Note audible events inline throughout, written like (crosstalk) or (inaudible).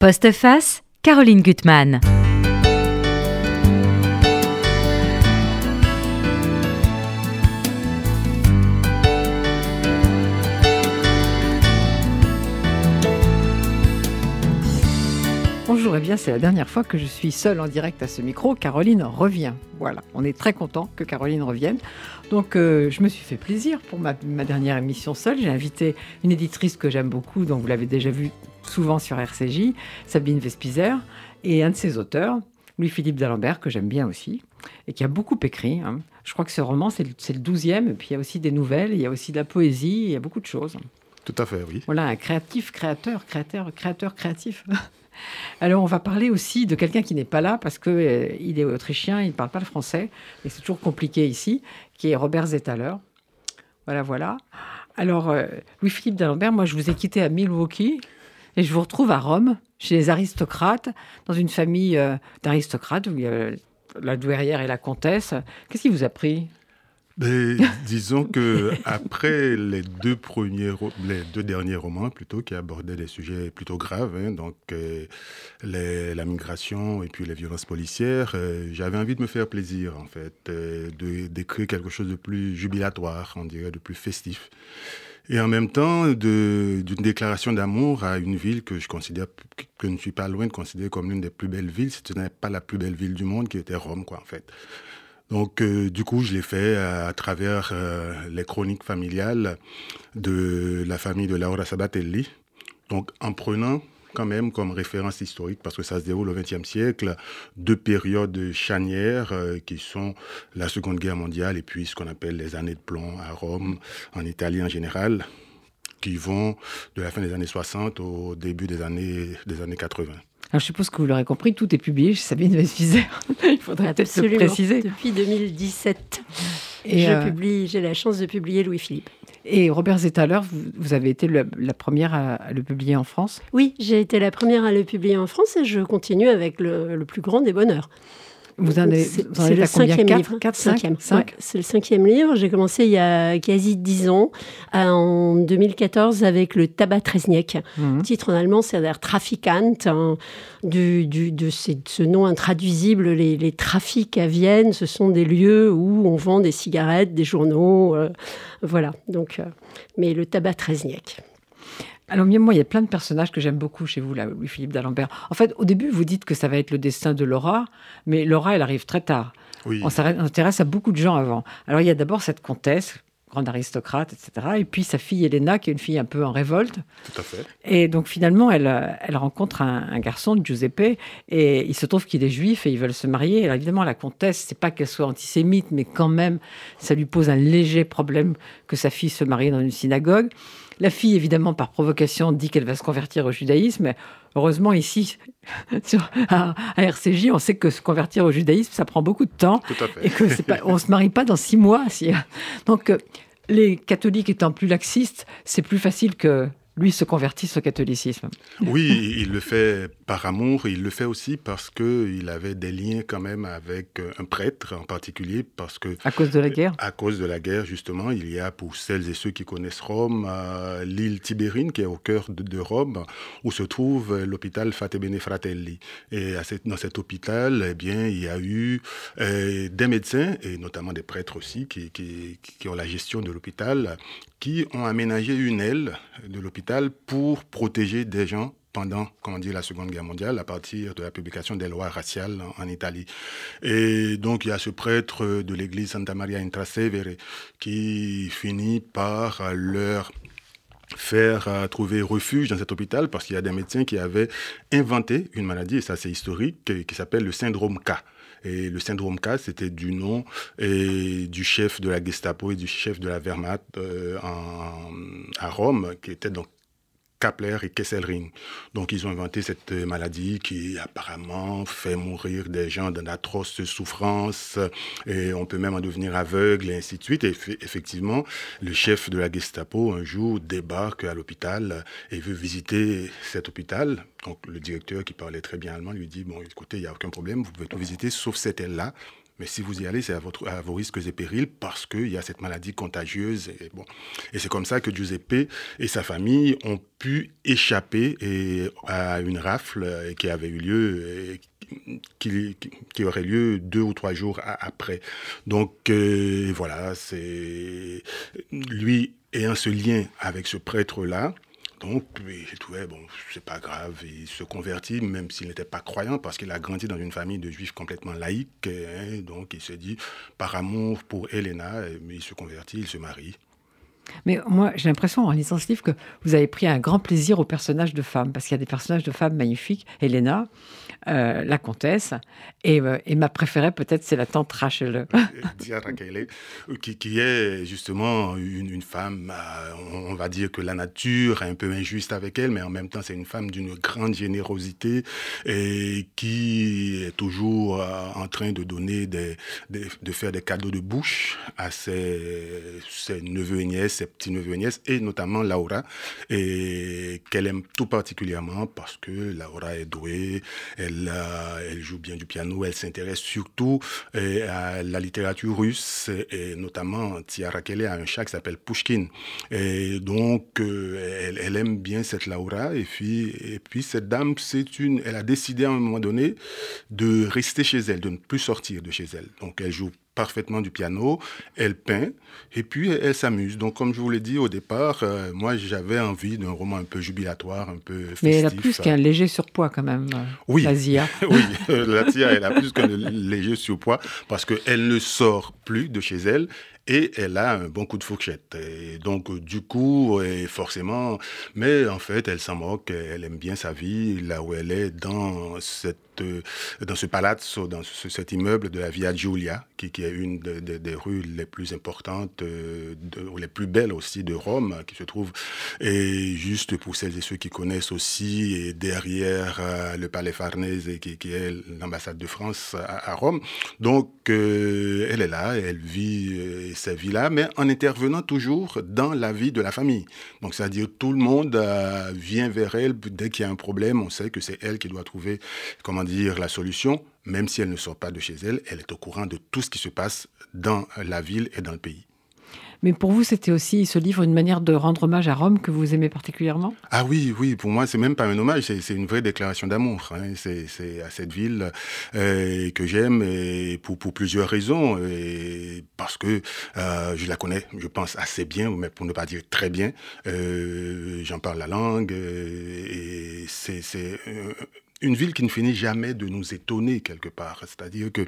Postface, Caroline Gutmann. Bonjour, et eh bien c'est la dernière fois que je suis seule en direct à ce micro. Caroline revient. Voilà, on est très content que Caroline revienne. Donc euh, je me suis fait plaisir pour ma, ma dernière émission seule. J'ai invité une éditrice que j'aime beaucoup, dont vous l'avez déjà vue souvent sur RCJ, Sabine Vespizer, et un de ses auteurs, Louis-Philippe d'Alembert, que j'aime bien aussi, et qui a beaucoup écrit. hein. Je crois que ce roman, c'est le, 12e, et puis il y a aussi des nouvelles, il y a aussi de la poésie, il y a beaucoup de choses. Tout à fait, oui. Voilà, un créatif, créateur, créateur, créateur, créatif. (laughs) Alors, on va parler aussi de quelqu'un qui n'est pas là parce qu'il il est autrichien, il ne parle pas le français, et c'est toujours compliqué ici, qui est Robert Zetaler. Voilà, voilà. Alors, euh, Louis-Philippe d'Alembert, moi, je vous ai quitté à Milwaukee et je vous retrouve à Rome, chez les aristocrates, dans une famille euh, d'aristocrates où il y a la douairière et la comtesse. Qu'est-ce qui vous a pris? (laughs) Disons que après les deux derniers romans plutôt, qui abordaient des sujets plutôt graves, hein, donc euh, la migration et puis les violences policières, euh, j'avais envie de me faire plaisir en fait, de d'écrire quelque chose de plus jubilatoire, on dirait, de plus festif. Et en même temps, d'une déclaration d'amour à une ville que je considère, que je ne suis pas loin de considérer comme l'une des plus belles villes, si ce n'est pas la plus belle ville du monde, qui était Rome, quoi, en fait. Donc, euh, du coup, je l'ai fait à, à travers euh, les chroniques familiales de la famille de Laura Sabatelli. Donc, en prenant quand même comme référence historique, parce que ça se déroule au XXe siècle, deux périodes charnières euh, qui sont la Seconde Guerre mondiale et puis ce qu'on appelle les années de plomb à Rome, en Italie en général, qui vont de la fin des années 60 au début des années, des années 80. Alors, je suppose que vous l'aurez compris, tout est publié chez Sabine Vespizer. (laughs) il faudrait peut-être Absolument. préciser. Depuis 2017, Et, je euh, publie, j'ai la chance de publier Louis-Philippe. Et Robert Zetaler, vous, avez été la première à, le publier en France? Oui, j'ai été la première à le publier en France et je continue avec le plus grand des bonheurs. Vous en avez, C'est vous en c'est êtes le à combien? cinquième 4, livre. 4, 5, Cinquième, 5 ouais, c'est le cinquième livre. J'ai commencé il y a quasi dix ans, à- en 2014, avec le Tabac Tresniek. Le titre en allemand, c'est-à-dire Trafikant, hein, du, du- de, ces- ce nom intraduisible. Les, les trafics à Vienne, ce sont des lieux où on vend des cigarettes, des journaux. euh, voilà. Donc, euh, mais le Tabac Tresniek. Alors, moi, il y a plein de personnages que j'aime beaucoup chez vous, là, Louis-Philippe d'Alembert. En fait, au début, vous dites que ça va être le destin de Laura, mais Laura, elle arrive très tard. Oui. On s'intéresse à beaucoup de gens avant. Alors, il y a d'abord cette comtesse, grande aristocrate, etc. Et puis sa fille Elena, qui est une fille un peu en révolte. Tout à fait. Et donc finalement, elle, euh, elle rencontre un, un garçon, Giuseppe, et il se trouve qu'il est juif et ils veulent se marier. Alors évidemment, la comtesse, c'est pas qu'elle soit antisémite, mais quand même, ça lui pose un léger problème que sa fille se marie dans une synagogue. La fille, évidemment, par provocation, dit qu'elle va se convertir au judaïsme. Heureusement, ici, (laughs) sur, à, à RCJ, on sait que se convertir au judaïsme, ça prend beaucoup de temps Tout à fait. et que pas, on se marie pas dans six mois. si- Donc, euh, les catholiques étant plus laxistes, c'est plus facile que lui se convertisse au catholicisme. Oui, il le fait par amour, il le fait aussi parce que il avait des liens quand même avec euh, un prêtre en particulier, parce que À cause de la guerre? à cause de la guerre, justement, il y a pour celles et ceux qui connaissent Rome, euh, l'île Tibérine, qui est au cœur de, de Rome, où se trouve euh, l'hôpital Fatebene Fratelli. Et à cette- dans cet hôpital, eh bien, il y a eu euh, des médecins, et notamment des prêtres aussi, qui, qui- qui ont la gestion de l'hôpital, qui ont aménagé une aile de l'hôpital pour protéger des gens pendant, comment la Seconde Guerre mondiale, à partir de la publication des lois raciales en, Italie. Et donc, il y a ce prêtre de l'église Santa Maria in Trastevere qui finit par leur faire euh, trouver refuge dans cet hôpital parce qu'il y a des médecins qui avaient inventé une maladie, et ça c'est historique, qui s'appelle le syndrome K. Et le syndrome K, c'était du nom et du chef de la Gestapo et du chef de la Wehrmacht euh, à Rome, qui était donc Kapler et Kesselring. Donc, ils ont inventé cette euh, maladie qui apparemment fait mourir des gens dans d'atroces souffrances et on peut même en devenir aveugle et ainsi de suite. Et eff- effectivement, le chef de la Gestapo, un jour, débarque à l'hôpital et veut visiter cet hôpital. Donc, le directeur qui parlait très bien allemand lui dit, bon, écoutez, il n'y a aucun problème, vous pouvez tout visiter sauf cette aile-là. Mais si vous y allez, c'est à, à vos risques et périls parce qu'il y a cette maladie contagieuse. Et, bon. et c'est comme ça que Giuseppe et sa famille ont pu échapper à une rafle qui avait eu lieu, qui, qui, aurait lieu deux ou trois jours après. Donc euh, voilà, c'est lui ayant ce lien avec ce prêtre-là. Donc, j'ai trouvé, bon, c'est pas grave, il se convertit, même s'il n'était pas croyant, parce qu'il a grandi dans une famille de juifs complètement laïques. Donc, il se dit, par amour pour Elena, il se convertit, il se marie. Mais moi, j'ai l'impression, en lisant ce livre, que vous avez pris un grand plaisir aux personnages de femmes, parce qu'il y a des personnages de femmes magnifiques. Elena, euh, la comtesse, et, euh, ma préférée, peut-être, c'est la tante Rachel. Euh, qui, qui, est justement une, femme, on va dire que la nature est un peu injuste avec elle, mais en même temps, c'est une femme d'une grande générosité et qui est toujours en train de donner des, de faire des cadeaux de bouche à ses neveux et nièces petits-neveux et nièces, et notamment Laura, et qu'elle aime tout particulièrement parce que Laura est douée, elle, elle joue bien du piano, elle s'intéresse surtout à la littérature russe, et notamment Tiara Kelly a un chat qui s'appelle Pushkin. Et donc, euh, elle, elle, aime bien cette Laura, et puis, et puis cette dame, c'est une, elle a décidé à un moment donné de rester chez elle, de ne plus sortir de chez elle. Donc, elle joue parfaitement du piano, elle peint et puis elle, s'amuse. Donc comme je vous l'ai dit au départ, euh, moi j'avais envie d'un roman un peu jubilatoire, un peu festif. Mais elle a plus qu'un léger surpoids quand même, euh, oui. la Zia. (laughs) oui, euh, la Zia, elle a plus qu'un léger surpoids parce qu'elle ne sort plus de chez elle et elle a un bon coup de fourchette. Et donc, du coup, et forcément, mais en fait, elle s'en moque, elle aime bien sa vie, là où elle est, dans cette dans ce palazzo, dans cet immeuble de la Via Giulia, qui, est une des rues les plus importantes, euh, ou les plus belles aussi de Rome, qui se trouve, et juste pour celles et ceux qui connaissent aussi, et derrière euh, le Palais Farnese, qui, qui est l'ambassade de France à, Rome. Donc, euh, elle est là, elle vit sa vie là, mais en intervenant toujours dans la vie de la famille. Donc, c'est-à-dire tout le monde vient vers elle dès qu'il y a un problème, on sait que c'est elle qui doit trouver, comment dire, la solution, même si elle ne sort pas de chez elle, elle est au courant de tout ce qui se passe dans la ville et dans le pays. Mais pour vous, c'était aussi ce livre une manière de rendre hommage à Rome que vous aimez particulièrement? Ah oui, oui, pour moi, c'est même pas un hommage, c'est une vraie déclaration d'amour. Hein. C'est à cette ville euh, que j'aime et pour, pour, plusieurs raisons. Et parce que euh, je la connais, je pense, assez bien, mais pour ne pas dire très bien. Euh, J'en parle la langue et c'est une ville qui ne finit jamais de nous étonner quelque part. C'est-à-dire que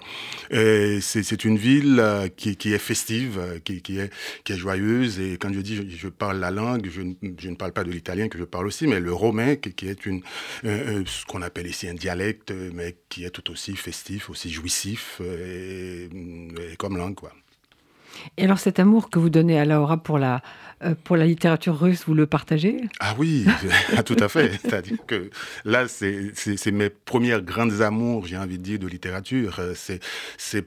euh, c'est une ville euh, qui, est festive, euh, qui, est, joyeuse. Et quand je dis je, parle la langue, je, ne parle pas de l'italien que je parle aussi, mais le romain, qui, est ce qu'on appelle ici un dialecte, mais qui est tout aussi festif, aussi jouissif, et comme langue. Quoi. Et alors cet amour que vous donnez à Laura pour la, euh, pour la littérature russe, vous le partagez? Ah oui, (laughs) tout à fait. (laughs) C'est-à-dire que là, c'est mes premières grandes amours, j'ai envie de dire, de littérature. Euh, c'est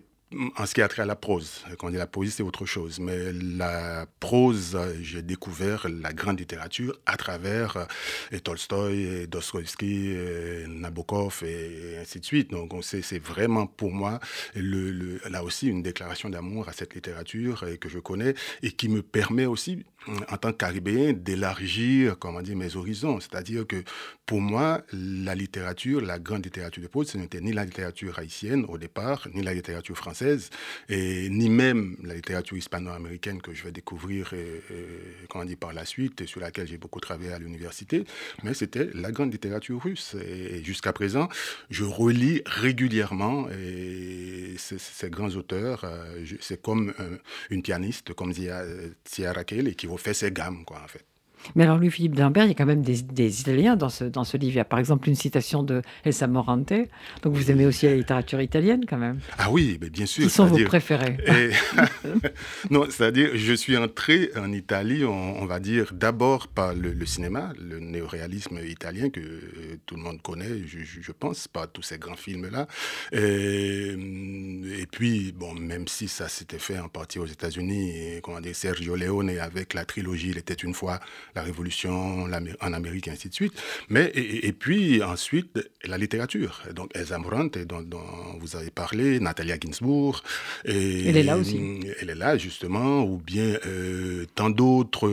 en ce qui a trait à la prose, quand on dit la poésie, c'est autre chose. Mais la prose, j'ai découvert la grande littérature à travers euh, et Tolstoï, et Dostoevsky, Nabokov et ainsi de suite. Donc, c'est vraiment pour moi, là aussi, une déclaration d'amour à cette littérature que je connais et qui me permet aussi en tant qu'Aribéen, d'élargir, comment dire, mes horizons. C'est-à-dire que pour moi, la littérature, la grande littérature de prose, ce n'était ni la littérature haïtienne au départ, ni la littérature française, et ni même la littérature hispano-américaine que je vais découvrir, et, comment dire, par la suite, et sur laquelle j'ai beaucoup travaillé à l'université, mais c'était la grande littérature russe. Et, jusqu'à présent, je relis régulièrement ces, grands auteurs. Euh, c'est comme une pianiste, comme Zia Raquel, et qui fait ses gammes, quoi, en fait. Mais alors, Louis-Philippe d'Imbert, il y a quand même des, des, Italiens dans ce, dans ce livre. Il y a par exemple une citation de Elsa Morante. Donc vous aimez aussi la littérature italienne quand même Ah oui, mais bien sûr. Qui sont vos préférés et... (laughs) Non, c'est-à-dire, je suis entré en Italie, on, va dire, d'abord par le, le, cinéma, le néoréalisme italien que tout le monde connaît, je, je pense, par tous ces grands films-là. Et, et, puis, bon, même si ça s'était fait en partie aux États-Unis, comment dire, Sergio Leone avec la trilogie Il était une fois la révolution en Amérique et ainsi de suite. Mais, et, puis ensuite, la littérature. Donc Elsa Morant, dont, dont vous avez parlé, Natalia Ginsburg. Et, elle est là aussi. Elle est là, justement, ou bien tant d'autres.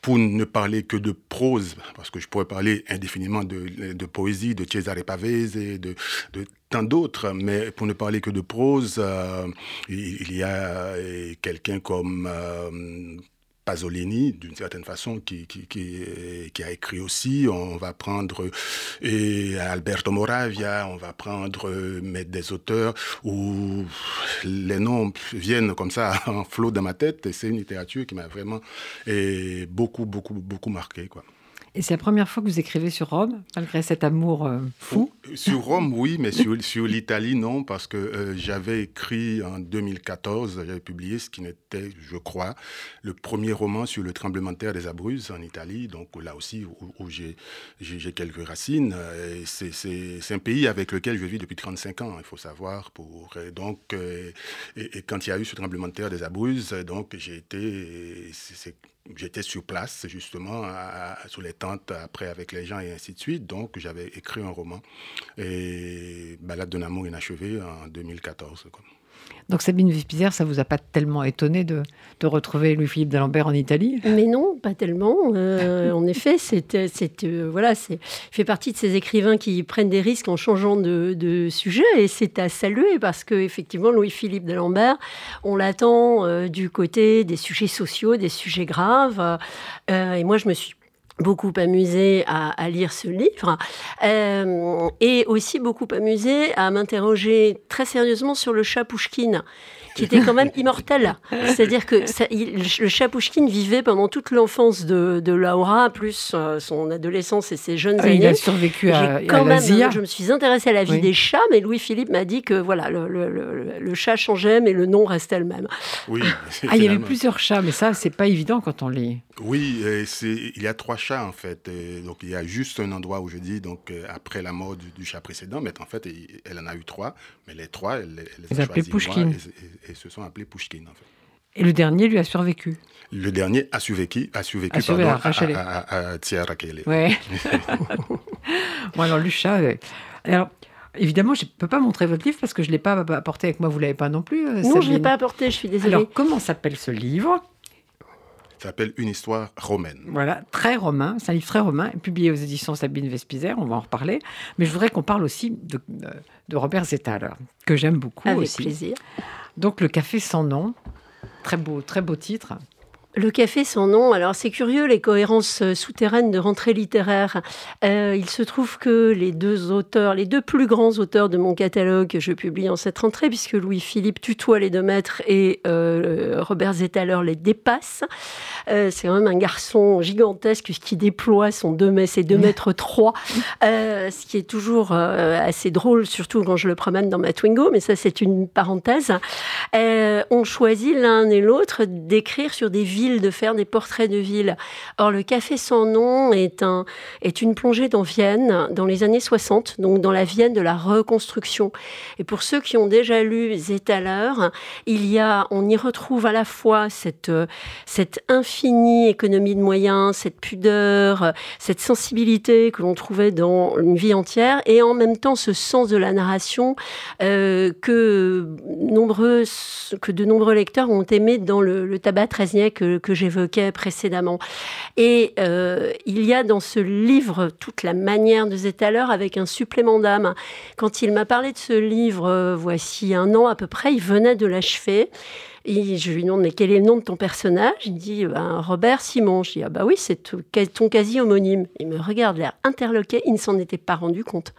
pour ne parler que de prose, parce que je pourrais parler indéfiniment de, de poésie, de Cesare Pavese, de, de tant d'autres, mais pour ne parler que de prose, euh, il, y a euh, quelqu'un comme euh, Pasolini, d'une certaine façon, qui, qui, qui, a écrit aussi. On va prendre et Alberto Moravia, on va prendre mettre des auteurs où les noms viennent comme ça (laughs) en flot dans ma tête. Et c'est une littérature qui m'a vraiment beaucoup, beaucoup, beaucoup marqué. Quoi. Et c'est la première fois que vous écrivez sur Rome, malgré cet amour euh, fou Sur Rome, oui, mais (laughs) sur, l'Italie, non, parce que euh, j'avais écrit en 2014, j'avais publié ce qui n'était, je crois, le premier roman sur le tremblement de terre des Abruzzes en Italie, donc là aussi où, j'ai quelques racines. C'est un pays avec lequel je vis depuis 35 ans, il faut savoir. Pour, et donc, euh, et, quand il y a eu ce tremblement de terre des Abruzzes, j'ai été, j'étais sur place justement sur les après avec les gens et ainsi de suite. Donc j'avais écrit un roman et Balade d'un amour inachevé en 2014. Donc Sabine Vespizer, ça vous a pas tellement étonné de, de retrouver Louis-Philippe d'Alembert en Italie? Mais non, pas tellement. Euh, en effet, c'est, euh, voilà, c'est fait partie de ces écrivains qui prennent des risques en changeant de, de sujet et c'est à saluer parce que effectivement Louis-Philippe d'Alembert, on l'attend euh, du côté des sujets sociaux, des sujets graves. et moi, je me suis beaucoup amusé à, lire ce livre euh, et aussi beaucoup amusé à m'interroger très sérieusement sur le chat Pouchkine qui était quand même immortel. C'est-à-dire que le chat Pouchkine vivait pendant toute l'enfance de, Laura, plus euh, son adolescence et ses jeunes ah, années. Il a survécu à, quand même, Je me suis intéressée à la vie des chats, mais Louis-Philippe m'a dit que voilà, le, chat changeait, mais le nom restait le même. Oui. Ah, il y avait plusieurs chats, mais ça, c'est pas évident quand on lit. Oui, il y a trois chats en fait. donc il y a juste un endroit où je dis donc euh, après la mort du, chat précédent, mais en fait elle en a eu trois, mais les trois elle, les a choisis et, se sont appelés Pushkin en fait. Et le dernier lui a survécu. Le dernier a survécu, a survécu a pardon, à, à, à, Ouais. (laughs) bon alors le chat. Euh, alors Évidemment, je ne peux pas montrer votre livre parce que je ne l'ai pas apporté avec moi. Vous ne l'avez pas non plus euh, Non, je ne l'ai pas apporté, je suis désolée. Alors, comment s'appelle ce livre? S'appelle Une histoire romaine. Voilà, très romain, c'est un livre très romain, publié aux éditions Sabine Vespizer, on va en reparler. Mais je voudrais qu'on parle aussi de, de Robert Zettaler, que j'aime beaucoup Avec aussi. plaisir. Donc Le café sans nom, très beau, très beau titre. Le café sans nom, alors c'est curieux les cohérences euh, souterraines de rentrée littéraire. Euh, il se trouve que les deux auteurs, les deux plus grands auteurs de mon catalogue que je publie en cette rentrée, puisque Louis-Philippe tutoie les deux maîtres et euh, Robert Zettaler les dépasse. c'est quand même un garçon gigantesque qui déploie son 2 mètres, ses 2 mètres 3, ce qui est toujours assez drôle, surtout quand je le promène dans ma Twingo, mais ça c'est une parenthèse. on choisit l'un et l'autre d'écrire sur des de faire des portraits de ville. Or, le Café sans nom est, un, est une plongée dans Vienne dans les années 60, donc dans la Vienne de la reconstruction. Et pour ceux qui ont déjà lu Zetaler, il y a, on y retrouve à la fois cette, cette infinie économie de moyens, cette pudeur, cette sensibilité que l'on trouvait dans une vie entière, et en même temps ce sens de la narration euh, que, nombreux, que de nombreux lecteurs ont aimé dans le, le tabac Trezniak que, j'évoquais précédemment. Et euh, il y a dans ce livre toute la manière de Zetaler avec un supplément d'âme. Quand il m'a parlé de ce livre, euh, voici un an à peu près, il venait de l'achever. Et je lui demande, mais quel est le nom de ton personnage? Il me dit, ben, Robert Simon. Je dis, ah bah oui, c'est ton quasi-homonyme. Il me regarde l'air interloqué, il ne s'en était pas rendu compte.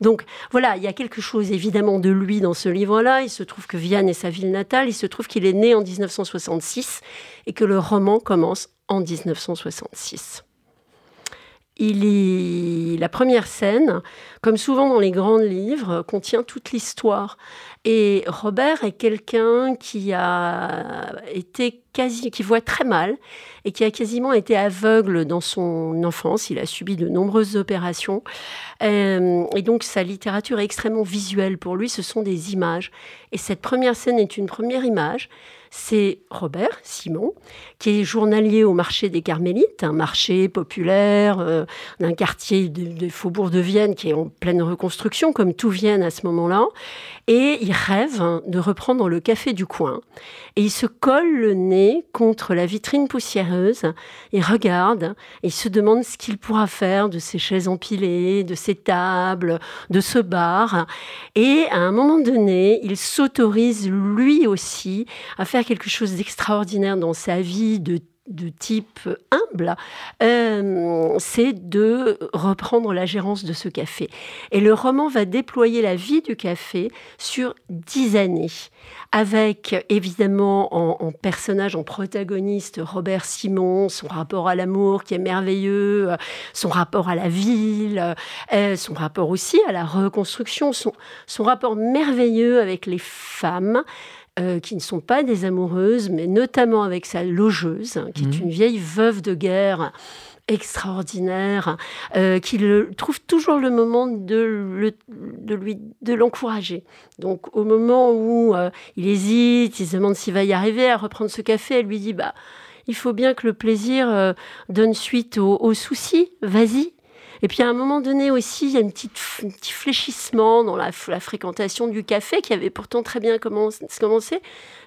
Donc voilà, il y a quelque chose évidemment de lui dans ce livre-là. Il se trouve que Vienne est sa ville natale. Il se trouve qu'il est né en 1966 et que le roman commence en 1966. Il. La première scène, comme souvent dans les grands livres, contient toute l'histoire. Et Robert est quelqu'un qui a été qui voit très mal et qui a quasiment été aveugle dans son enfance. Il a subi de nombreuses opérations. Euh, et donc sa littérature est extrêmement visuelle. Pour lui, ce sont des images. Et cette première scène est une première image c'est Robert Simon, qui est journalier au marché des Carmélites, un marché populaire euh, d'un quartier des faubourgs de Vienne qui est en pleine reconstruction, comme tout Vienne à ce moment-là. Et il rêve de reprendre le café du coin. Et il se colle le nez contre la vitrine poussiéreuse. Il regarde et il se demande ce qu'il pourra faire de ces chaises empilées, de ces tables, de ce bar. Et à un moment donné, il s'autorise lui aussi à faire quelque chose d'extraordinaire dans sa vie de de type humble, euh, c'est de reprendre la gérance de ce café. Et le roman va déployer la vie du café sur dix années, avec évidemment en, personnage, en protagoniste, Robert Simon, son rapport à l'amour qui est merveilleux, son rapport à la ville, euh, son rapport aussi à la reconstruction, son, son rapport merveilleux avec les femmes. Euh, qui ne sont pas des amoureuses, mais notamment avec sa logeuse, hein, qui est mhm. une vieille veuve de guerre extraordinaire, euh, qui le, trouve toujours le moment de, de lui de l'encourager. Donc au moment où euh, il hésite, il se demande s'il va y arriver à reprendre ce café, elle lui dit bah il faut bien que le plaisir donne suite aux soucis. Vas-y, et puis à un moment donné aussi, il y a une petite, un petit fléchissement dans la, fréquentation du café qui avait pourtant très bien commencé.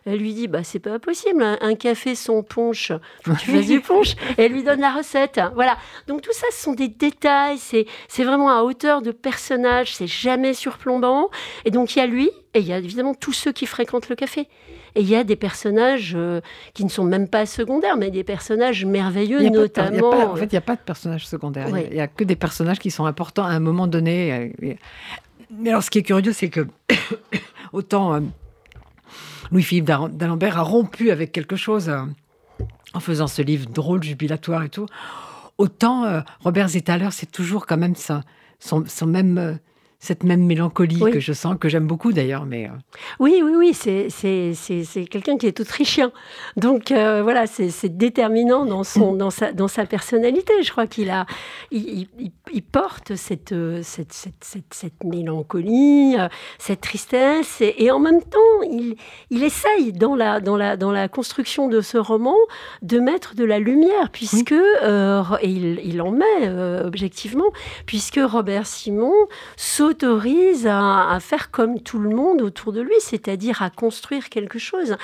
Elle lui dit bah c'est pas possible, un, café sans punch, (laughs) tu fais du punch. Et elle lui donne la recette. Voilà. Donc tout ça, ce sont des détails. C'est c'est vraiment à hauteur de personnage. C'est jamais surplombant. Et donc il y a lui et il y a évidemment tous ceux qui fréquentent le café. Et il y a des personnages euh, qui ne sont même pas secondaires, mais des personnages merveilleux, notamment. en fait, il n'y a pas de personnages secondaires. Il n'y a, que des personnages qui sont importants à un moment donné. Mais alors, ce qui est curieux, c'est que (coughs) autant euh, Louis-Philippe d'Alembert a rompu avec quelque chose euh, en faisant ce livre drôle, jubilatoire et tout, autant Robert Zetaler, c'est toujours quand même son, son même cette même mélancolie que je sens, que j'aime beaucoup d'ailleurs. Mais euh. Oui, oui, oui, c'est, quelqu'un qui est autrichien. Donc euh, voilà, c'est, déterminant dans, son, (coughs) dans, sa, dans sa personnalité. Je crois qu'il a, il, il, porte cette, cette, cette, cette, mélancolie, euh, cette tristesse, et, en même temps, il, il essaye dans la, dans, la, dans la construction de ce roman de mettre de la lumière, puisque, et il, il, en met objectivement, puisque Robert Simon saute autorise à, faire comme tout le monde autour de lui, c'est-à-dire à construire quelque chose.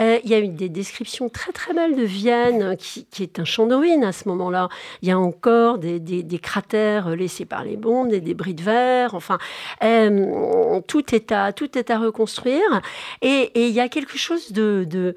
Euh, il y a eu des descriptions très très belles de Vienne, qui, est un champ de ruines à ce moment-là. Il y a encore des, cratères laissés par les bombes, des débris de verre, enfin, euh, tout, est à, tout est à reconstruire. Et, il y a quelque chose de,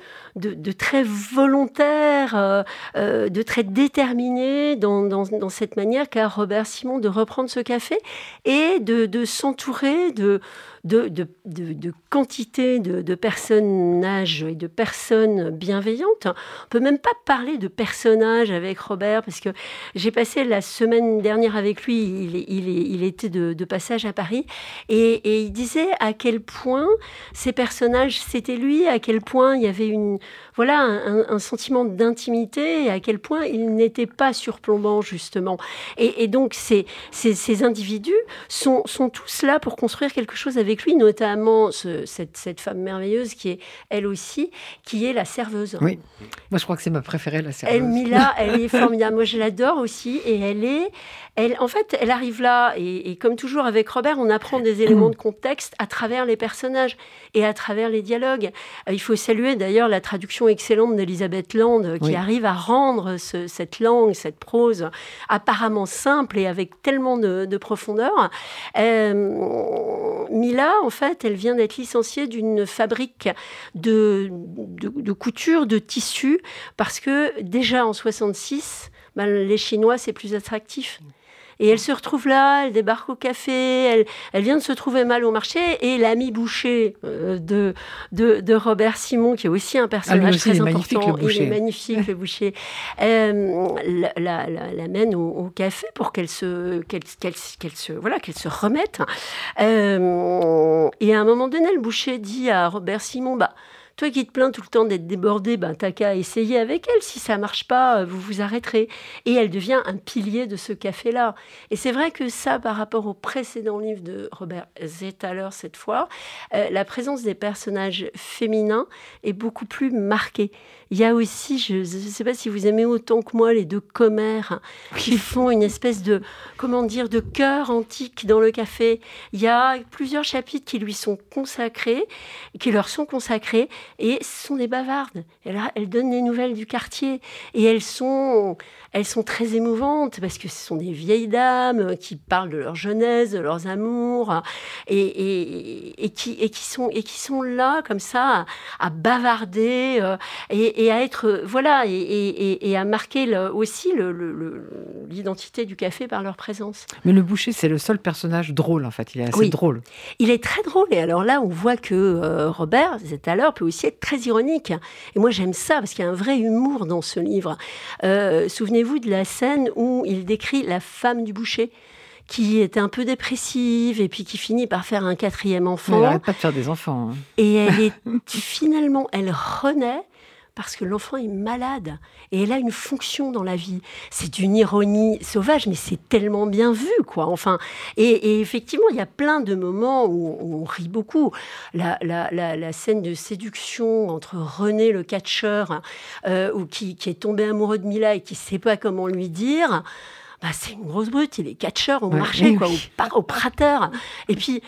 très volontaire, euh, de très déterminé dans cette manière qu'a Robert Simon de reprendre ce café et de, de s'entourer de, de, de, de, quantité de, personnages et de personnes bienveillantes. On peut même pas parler de personnages avec Robert, parce que j'ai passé la semaine dernière avec lui, il, il, il était de, passage à Paris, et, il disait à quel point ces personnages, c'était lui, à quel point il y avait une, voilà, un, sentiment d'intimité, et à quel point il n'était pas surplombant, justement. Et, donc, ces, ces, ces individus sont, sont tous là pour construire quelque chose avec lui, notamment cette, cette, femme merveilleuse qui est elle aussi, qui est la serveuse. Oui, moi je crois que c'est ma préférée, la serveuse. Elle, Mila, elle est formidable. Moi je l'adore aussi. Et elle est, elle, en fait, elle arrive là, et, comme toujours avec Robert, on apprend des (clears throat) éléments de contexte à travers les personnages et à travers les dialogues. Euh, il faut saluer d'ailleurs la traduction excellente d'Elisabeth Land, qui arrive à rendre cette langue, cette prose apparemment simple et avec tellement de, profondeur. Euh, Mila, en fait, elle vient d'être licenciée d'une fabrique de, de, couture de tissus parce que déjà en 66, ben, les Chinois, c'est plus attractif. Et elle se retrouve là, elle débarque au café, elle, elle vient de se trouver mal au marché, et l'ami Boucher euh, de, de, Robert Simon, qui est aussi un personnage très important, il est magnifique, le Boucher, (laughs) euh, l'amène au, café pour qu'elle se, qu'elle, se, voilà, qu'elle se remette. Euh, et à un moment donné, le Boucher dit à Robert Simon, bah, Toi qui te plains tout le temps d'être débordée, ben, t'as qu'à essayer avec elle. Si ça marche pas, vous vous arrêterez. Et elle devient un pilier de ce café-là. Et c'est vrai que ça, par rapport au précédent livre de Robert Zetaler, cette fois, euh, la présence des personnages féminins est beaucoup plus marquée. Il y a aussi, je ne sais pas si vous aimez autant que moi, les deux commères qui font une espèce de, comment dire, de cœur antique dans le café. Il y a plusieurs chapitres qui lui sont consacrés, qui leur sont consacrés, et ce sont des bavardes. Là, elles donnent des nouvelles du quartier, et elles sont, elles sont très émouvantes parce que ce sont des vieilles dames qui parlent de leur jeunesse, de leurs amours, et, et, qui, et, qui, sont, et qui sont là comme ça à, bavarder euh, et, à être voilà et, à marquer aussi l'identité du café par leur présence. Mais le boucher, c'est le seul personnage drôle en fait. Il est assez drôle. Il est très drôle et alors là, on voit que euh, Robert, c'est à l'heure, peut aussi être très ironique. Et moi, j'aime ça parce qu'il y a un vrai humour dans ce livre. Euh, souvenez-vous de la scène où il décrit la femme du boucher qui était un peu dépressive et puis qui finit par faire un quatrième enfant. Elle n'arrête pas de faire des enfants. Hein. Et elle est (laughs) finalement, elle renaît parce que l'enfant est malade et elle a une fonction dans la vie. C'est une ironie sauvage, mais c'est tellement bien vu, quoi. Enfin, et, effectivement, il y a plein de moments où, on rit beaucoup. La, la, scène de séduction entre René, le catcheur, euh, ou qui, est tombé amoureux de Mila et qui ne sait pas comment lui dire. Bah, c'est une grosse brute, il est catcheur au marché, quoi, au, au prateur. Et puis,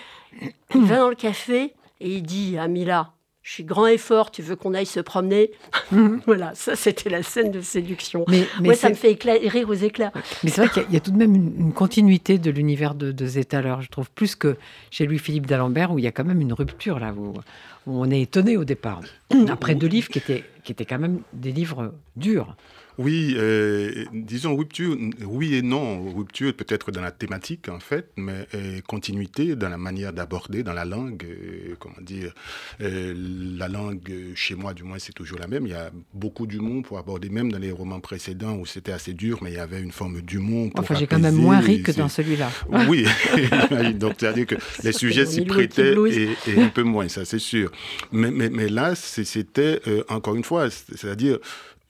il va dans le café et il dit à Mila, je suis grand et fort, tu veux qu'on aille se promener (laughs) mhm. (laughs) Voilà, ça c'était la scène de séduction. Mais, Moi, ça me fait rire aux éclats. Mais c'est vrai qu'il y, a tout de même une, continuité de l'univers de, de Zetaler, je trouve, plus que chez Louis-Philippe d'Alembert, où il y a quand même une rupture, là, où, on est étonné au départ. (clears throat) Après deux livres qui étaient, qui étaient quand même des livres durs. Oui, euh, disons rupture, oui et non. Rupture peut-être dans la thématique en fait, mais euh, continuité dans la manière d'aborder, dans la langue. Euh, comment dire La langue chez moi, du moins, c'est toujours la même. Il y a beaucoup d'humour pour aborder, même dans les romans précédents où c'était assez dur, mais il y avait une forme d'humour. Enfin, j'ai quand même moins ri que dans celui-là. Oui, (laughs) (laughs) donc c'est-à-dire que les sujets s'y prêtaient et, et, un peu moins, ça c'est sûr. Mais, mais, mais là, c'était encore une fois, c'est-à-dire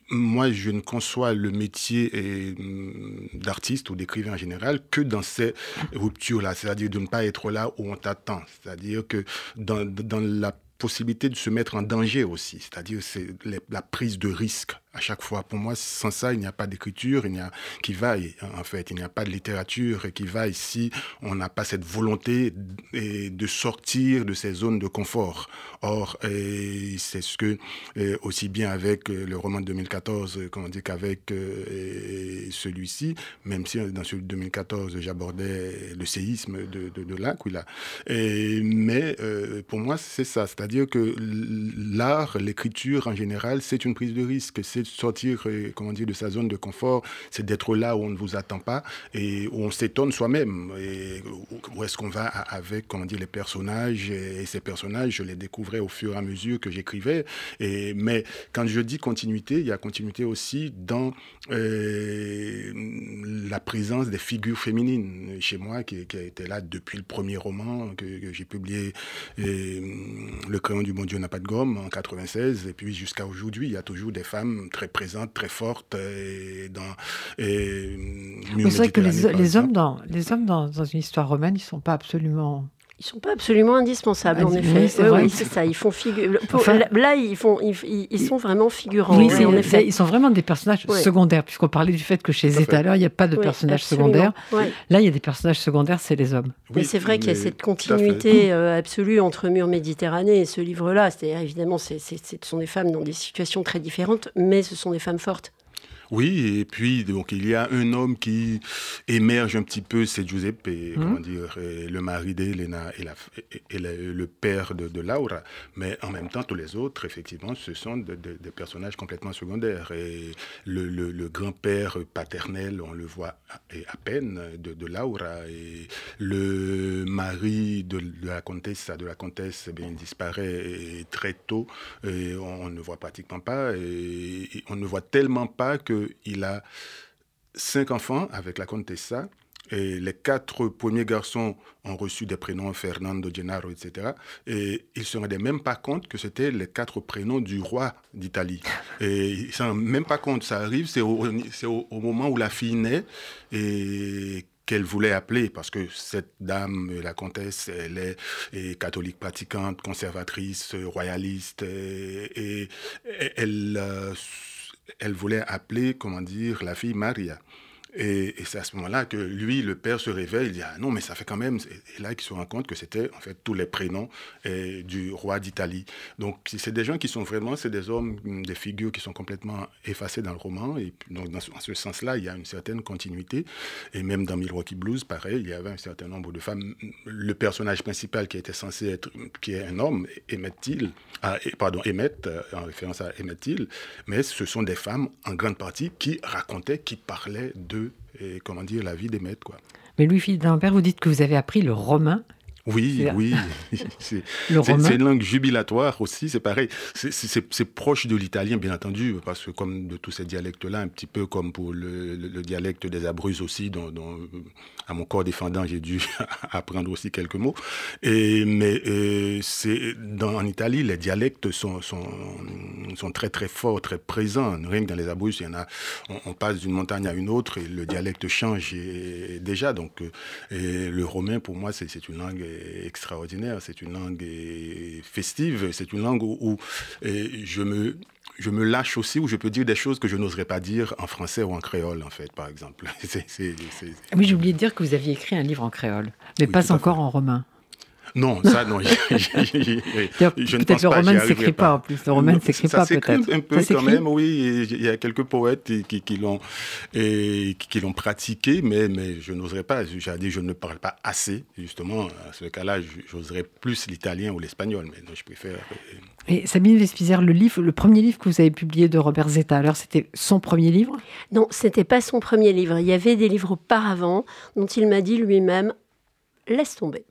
moi, je ne conçois le métier mm, d'artiste ou d'écrivain en général que dans ces ruptures-là, c'est-à-dire de ne pas être là où on t'attend. C'est-à-dire que dans, dans la possibilité de se mettre en danger aussi, c'est-à-dire c'est la prise de risque à chaque fois. Pour moi, sans ça, il n'y a pas d'écriture, il a qui vaille en fait, il n'y a pas de littérature qui vaille si on n'a pas cette volonté de sortir de ces zones de confort. Or, c'est ce que aussi bien avec euh, le roman de 2014, qu'on dit qu'avec euh, celui-ci, même si dans celui de 2014 j'abordais le séisme de, de, de l'Aquila. Mais euh, pour moi, c'est ça, c'est-à-dire que l'art, l'écriture en général, c'est une prise de risque, c'est sortir euh, comment dire, de sa zone de confort, c'est d'être là où on ne vous attend pas et où on s'étonne soi-même. Où est-ce qu'on va avec comment dire, les personnages Et ces personnages, je les découvrais au fur et à mesure que j'écrivais. Mais quand je dis continuité, il y a continuité aussi dans euh, la présence des figures féminines chez moi, qui, qui, a là depuis le premier roman que, j'ai publié, euh, Le crayon du bon Dieu n'a pas de gomme, en 96. Et puis jusqu'à aujourd'hui, il y a toujours des femmes très présente, très forte. Et dans, et, c'est vrai que les, les hommes, dans, les hommes dans, dans une histoire romaine, ils ne sont pas absolument ils sont pas absolument indispensables, en effet. Oui, c'est ça. Ils font figure. là, ils font, ils, sont vraiment figurants. Oui, en effet. Ils sont vraiment des personnages secondaires, puisqu'on parlait du fait que chez Zétaleur, il n'y a pas de personnages secondaires. Là, il y a des personnages secondaires, c'est les hommes. mais c'est vrai qu'il y a cette continuité euh, absolue entre Mur Méditerranée et ce livre-là. C'est-à-dire, évidemment, ce sont des femmes dans des situations très différentes, mais ce sont des femmes fortes. Oui, et puis donc il y a un homme qui émerge un petit peu, c'est Giuseppe, mmh. comment dire, le mari d'Elena et, et, le, père de, Laura, mais en même temps tous les autres, effectivement, ce sont des personnages complètement secondaires. Et le, grand-père paternel, on le voit à, à peine de, Laura, et le mari de, la comtesse, de la comtesse, eh bien, il disparaît très tôt, et on, ne voit pratiquement pas, et on ne voit tellement pas que il a cinq enfants avec la Contessa, Et les quatre premiers garçons ont reçu des prénoms Fernando, Gennaro, etc. Et ils ne se rendaient même pas compte que c'était les quatre prénoms du roi d'Italie. (laughs) Et ils ne se rendent même pas compte. Ça arrive, c'est au, au, moment où la fille naît et qu'elle voulait appeler, parce que cette dame, la comtesse, elle est, catholique pratiquante, conservatrice, royaliste, et, elle, euh, elle voulait appeler, comment dire, la fille Maria. Et, c'est à ce moment-là que lui, le père, se réveille, il dit Ah non, mais ça fait quand même. Et là, il se rend compte que c'était en fait tous les prénoms du roi d'Italie. Donc, c'est des gens qui sont vraiment, c'est des hommes, des figures qui sont complètement effacées dans le roman. Et donc, dans ce, sens-là, il y a une certaine continuité. Et même dans Milwaukee Blues, pareil, il y avait un certain nombre de femmes. Le personnage principal qui était censé être, qui est un homme, Emmett ah, pardon, Emmett, euh, en référence à Emmett Till, mais ce sont des femmes en grande partie qui racontaient, qui parlaient de et comment dire la vie des maîtres quoi. Mais Louis-Philippe d'Ampère, vous dites que vous avez appris le romain oui, oui. (laughs) C'est une langue jubilatoire aussi, c'est pareil. C'est proche de l'italien, bien entendu, parce que comme de tous ces dialectes-là, un petit peu comme pour le, dialecte des Abruzzes aussi, dont, à mon corps défendant, j'ai dû (laughs) apprendre aussi quelques mots. Et, mais euh, c'est en Italie, les dialectes sont, sont, sont, très très forts, très présents. Rien que dans les Abruzzes, il y en a, on, passe d'une montagne à une autre et le dialecte change déjà. Donc, euh, et le romain, pour moi, c'est une langue extraordinaire, c'est une langue festive, c'est une langue où, je me je me lâche aussi, où je peux dire des choses que je n'oserais pas dire en français ou en créole, en fait, par exemple. (laughs) Oui, j'ai oublié de dire que vous aviez écrit un livre en créole, mais pas encore en romain. Non, ça, non. (laughs) peut-être le roman ne s'écrit pas. en plus. Le roman ne s'écrit pas, peut-être. un peu quand même, oui. Il y a quelques poètes qui, qui l'ont qui l'ont pratiqué, mais, mais je n'oserais pas. J'ai dit, je ne parle pas assez, justement. À ce cas-là, j'oserais plus l'italien ou l'espagnol, mais non, je préfère. Euh, Et Sabine Vespizer, le livre, le premier livre que vous avez publié de Robert Zeta, alors c'était son premier livre? Non, c'était pas son premier livre. Il y avait des livres auparavant dont il m'a dit lui-même laisse tomber.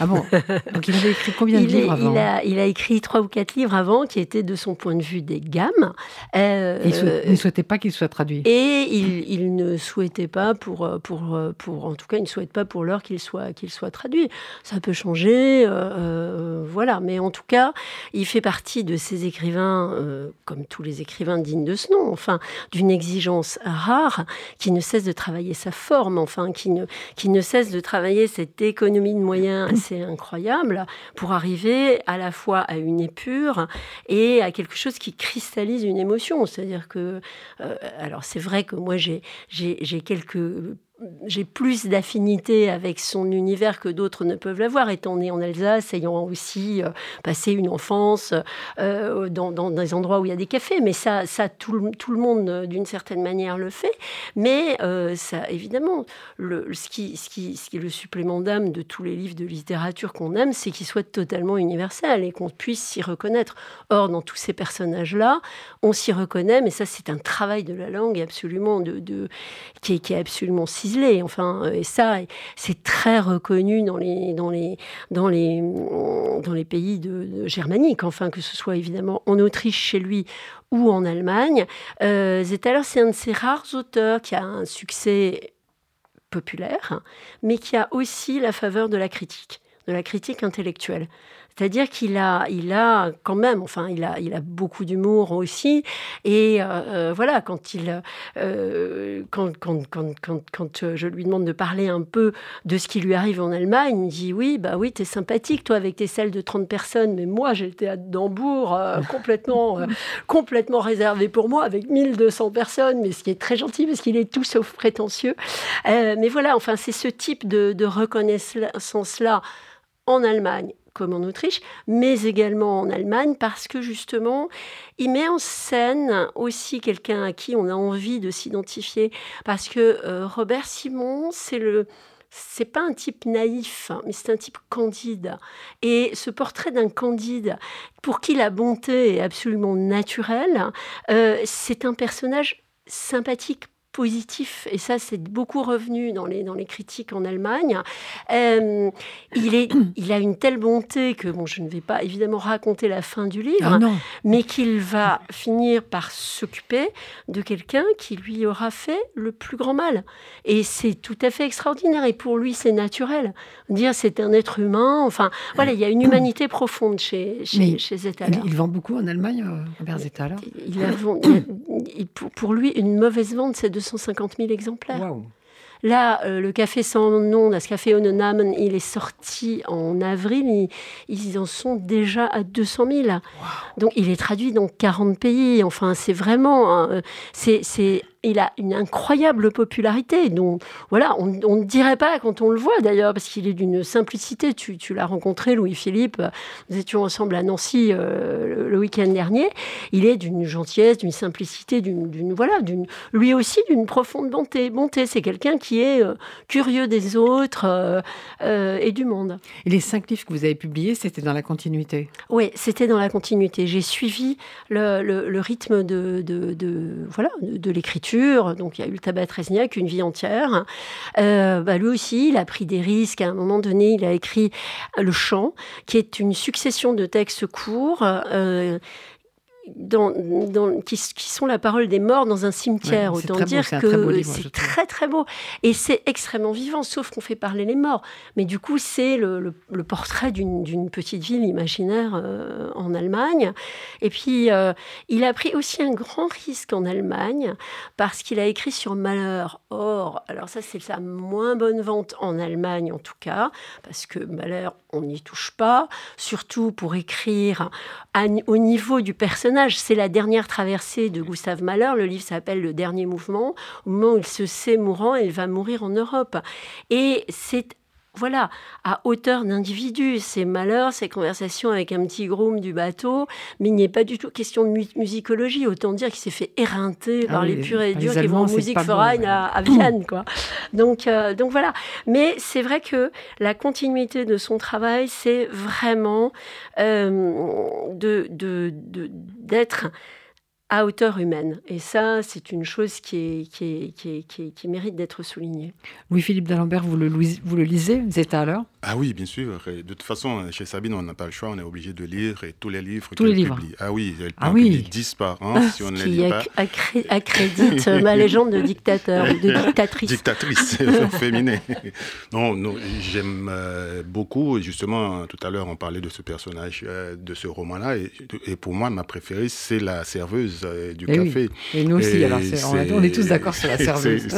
Ah bon (laughs) Donc il avait écrit combien de livres avant il a, écrit trois ou quatre livres avant qui étaient de son point de vue des gammes. Euh, il ne souhaitait pas qu'ils soient traduits. Et il, ne souhaitait pas pour, pour, pour, en tout cas, il ne souhaite pas pour l'heure qu'il soit, qu'il soit traduit. Ça peut changer, euh, euh, voilà. Mais en tout cas, il fait partie de ces écrivains, comme tous les écrivains dignes de ce nom, enfin, d'une exigence rare, qui ne cesse de travailler sa forme, enfin, qui ne, qui ne cesse de travailler cette économie de moyens (laughs) incroyable pour arriver à la fois à une épure et à quelque chose qui cristallise une émotion. C'est-à-dire que, euh, alors c'est vrai que moi j'ai quelques j'ai plus d'affinité avec son univers que d'autres ne peuvent l'avoir, étant né en Alsace, ayant aussi euh, passé une enfance euh, dans, des endroits où il y a des cafés. Mais ça, tout, le, monde, euh, d'une certaine manière, le fait. Mais évidemment, ce, qui, est le supplément d'âme de tous les livres de littérature qu'on aime, c'est qu'ils soient totalement universels et qu'on puisse s'y reconnaître. Or, dans tous ces personnages-là, on s'y reconnaît, mais ça, c'est un travail de la langue absolument qui, est, qui est absolument si Enfin, et ça, c'est très reconnu dans les, pays de, germaniques, enfin, que ce soit évidemment en Autriche chez lui ou en Allemagne. Euh, Zettaler, c'est un de ces rares auteurs qui a un succès populaire, mais qui a aussi la faveur de la critique, de la critique intellectuelle. C'est-à-dire qu'il a, il a quand même, enfin, il a, il a beaucoup d'humour aussi. Et euh, euh, voilà, quand il, euh, quand, quand, quand, quand, je lui demande de parler un peu de ce qui lui arrive en Allemagne, il me dit oui, bah oui, t'es sympathique, toi, avec tes salles de 30 personnes, mais moi, j'ai le théâtre d'Hambourg (laughs) complètement, complètement réservé pour moi, avec 1200 personnes, mais ce qui est très gentil parce qu'il est tout sauf prétentieux. mais voilà, enfin, c'est ce type de, de reconnaissance-là en Allemagne comme en Autriche, mais également en Allemagne, parce que justement, il met en scène aussi quelqu'un à qui on a envie de s'identifier, parce que euh, Robert Simon, c'est le c'est pas un type naïf, hein, mais c'est un type candide. Et ce portrait d'un candide, pour qui la bonté est absolument naturelle, euh, c'est un personnage sympathique positif, et ça c'est beaucoup revenu dans les, dans les critiques en Allemagne. Euh, il, est, (clears throat) il a une telle bonté que bon, je ne vais pas évidemment raconter la fin du livre, Ah non. mais qu'il va finir par s'occuper de quelqu'un qui lui aura fait le plus grand mal. Et c'est tout à fait extraordinaire, et pour lui c'est naturel. Dire c'est un être humain, enfin voilà, il y a une humanité (clears throat) profonde chez, chez, chez Zetaler. Il, vend beaucoup en Allemagne, euh, Robert Zetaler Il a il pour, pour lui, une mauvaise vente, c'est 250 000 exemplaires. Là, euh, le café sans nom, das Café ohne Namen, il est sorti en avril. Ils, ils en sont déjà à 200 000. Donc, il est traduit dans 40 pays. Enfin, c'est vraiment... c'est, c'est, il a une incroyable popularité. Donc, voilà, on on ne dirait pas quand on le voit d'ailleurs, parce qu'il est d'une simplicité. Tu, tu l'as rencontré, Louis-Philippe. Nous étions ensemble à Nancy euh, le, le week-end dernier. Il est d'une gentillesse, d'une simplicité, d'une, voilà, d'une, lui aussi d'une profonde bonté. Bonté, c'est quelqu'un qui est euh, curieux des autres euh, et du monde. Et les cinq livres que vous avez publiés, c'était dans la continuité? Oui, c'était dans la continuité. J'ai suivi le, le- le rythme de, de, de- voilà, de, de l'écriture. Donc, il y a eu le tabac Tresniak, une vie entière. Euh, bah, lui aussi, il a pris des risques. À un moment donné, il a écrit Le Chant, qui est une succession de textes courts. euh, dans, dans- qui, qui sont la parole des morts dans un cimetière. Ouais, Autant dire beau que c'est très très beau. Et c'est extrêmement vivant, sauf qu'on fait parler les morts. Mais du coup, c'est le, le- le portrait d'une d'une petite ville imaginaire euh, en Allemagne. Et puis, euh, il a pris aussi un grand risque en Allemagne parce qu'il a écrit sur Malheur. Or, alors ça, c'est sa moins bonne vente en Allemagne en tout cas, parce que Malheur, on n'y touche pas, surtout pour écrire à- au niveau du personnage. C'est la dernière traversée de Gustave Mahler. Le livre s'appelle Le dernier mouvement. Au moment où il se sait mourant, il va mourir en Europe. Et c'est voilà, à hauteur d'individu, ces malheurs, ces conversations avec un petit groom du bateau, mais il n'y est pas du tout question de mu- musicologie. Autant dire qu'il s'est fait éreinter Ah par oui, les purs et durs qui vont en musique bon, foraine à, à Vienne, quoi. Donc, euh, donc voilà. Mais c'est vrai que la continuité de son travail, c'est vraiment euh, de, de- de- d'être à hauteur humaine. Et ça, c'est une chose qui, est, qui, est- qui, est- qui mérite d'être soulignée. Louis-Philippe d'Alembert, vous le, vous le lisez Zetaler Ah oui, bien sûr. Et de toute façon, chez Sabine, on n'a pas le choix, on est obligé de lire et tous les livres Tous les livres. publie. Ah oui, elle Ah oui. publie 10 par an si on ne les qui lit pas. accré- accrédite ma légende de dictateur ou de dictatrice. Dictatrice (laughs) féminin. Non, non j'aime euh, beaucoup. Justement, tout à l'heure, on parlait de ce personnage, euh, de ce roman-là. Et, et pour moi, ma préférée, c'est la serveuse euh, du Eh oui. café. Et nous aussi, alors c'est- on, est- on est tous d'accord sur la (laughs) serveuse.